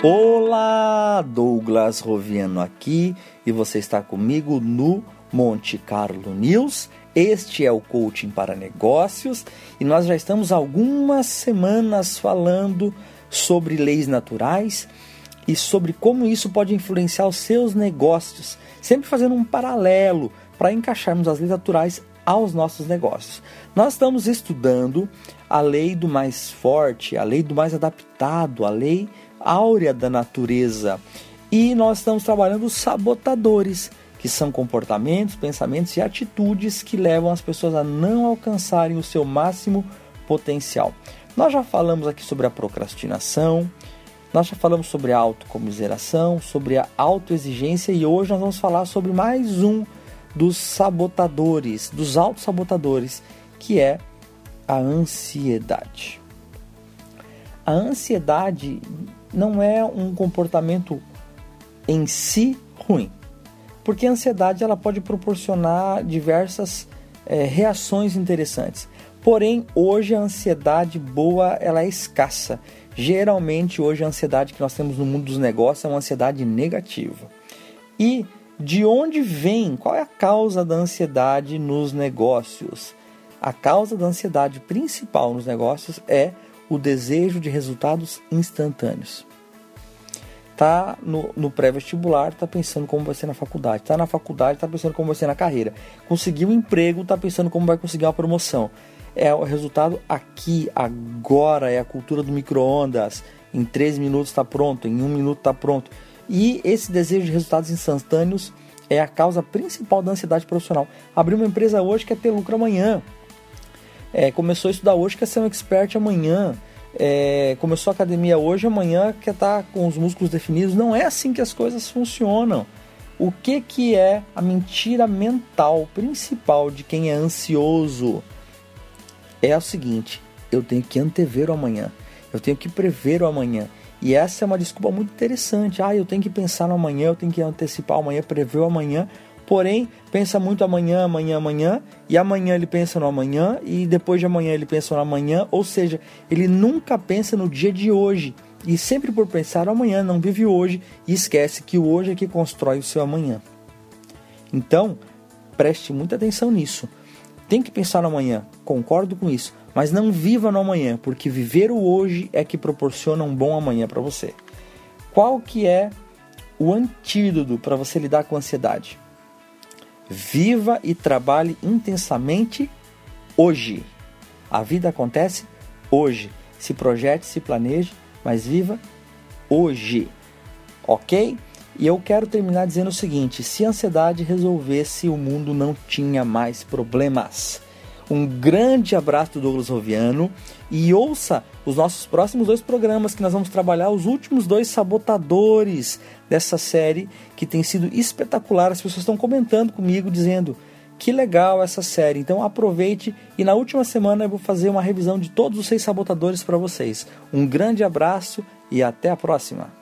Olá, Douglas Roviano aqui e você está comigo no Monte Carlo News. Este é o Coaching para Negócios e nós já estamos algumas semanas falando sobre leis naturais e sobre como isso pode influenciar os seus negócios, sempre fazendo um paralelo para encaixarmos as leis naturais aos nossos negócios. Nós estamos estudando a lei do mais forte, a lei do mais adaptado, a lei áurea da natureza. E nós estamos trabalhando os sabotadores, que são comportamentos, pensamentos e atitudes que levam as pessoas a não alcançarem o seu máximo potencial. Nós já falamos aqui sobre a procrastinação, nós já falamos sobre a autocomiseração, sobre a autoexigência e hoje nós vamos falar sobre mais um dos sabotadores, dos autossabotadores, que é a ansiedade. A ansiedade não é um comportamento em si ruim, porque a ansiedade ela pode proporcionar diversas é, reações interessantes. Porém, hoje a ansiedade boa ela é escassa. Geralmente hoje a ansiedade que nós temos no mundo dos negócios é uma ansiedade negativa. E de onde vem? Qual é a causa da ansiedade nos negócios? A causa da ansiedade principal nos negócios é o desejo de resultados instantâneos. Tá no, no pré-vestibular, tá pensando como vai ser na faculdade. Tá na faculdade, tá pensando como vai ser na carreira. Conseguiu um emprego, tá pensando como vai conseguir uma promoção. É o resultado aqui, agora, é a cultura do micro-ondas. Em três minutos está pronto, em um minuto está pronto. E esse desejo de resultados instantâneos é a causa principal da ansiedade profissional. Abrir uma empresa hoje quer ter lucro amanhã é, começou a estudar hoje, quer ser um expert amanhã. É, começou a academia hoje, amanhã quer estar tá com os músculos definidos. Não é assim que as coisas funcionam. O que, que é a mentira mental principal de quem é ansioso? É o seguinte: eu tenho que antever o amanhã, eu tenho que prever o amanhã. E essa é uma desculpa muito interessante. Ah, eu tenho que pensar no amanhã, eu tenho que antecipar o amanhã, prever o amanhã, porém pensa muito amanhã, amanhã, amanhã, e amanhã ele pensa no amanhã, e depois de amanhã ele pensa no amanhã, ou seja, ele nunca pensa no dia de hoje. E sempre por pensar no amanhã, não vive hoje e esquece que o hoje é que constrói o seu amanhã. Então, preste muita atenção nisso. Tem que pensar no amanhã, concordo com isso, mas não viva no amanhã, porque viver o hoje é que proporciona um bom amanhã para você. Qual que é o antídoto para você lidar com a ansiedade? Viva e trabalhe intensamente hoje. A vida acontece hoje. Se projete, se planeje, mas viva hoje. Ok? E eu quero terminar dizendo o seguinte: se a ansiedade resolvesse, o mundo não tinha mais problemas. Um grande abraço do Douglas Roviano e ouça os nossos próximos dois programas que nós vamos trabalhar os últimos dois sabotadores dessa série que tem sido espetacular. As pessoas estão comentando comigo dizendo que legal essa série. Então aproveite e na última semana eu vou fazer uma revisão de todos os seis sabotadores para vocês. Um grande abraço e até a próxima.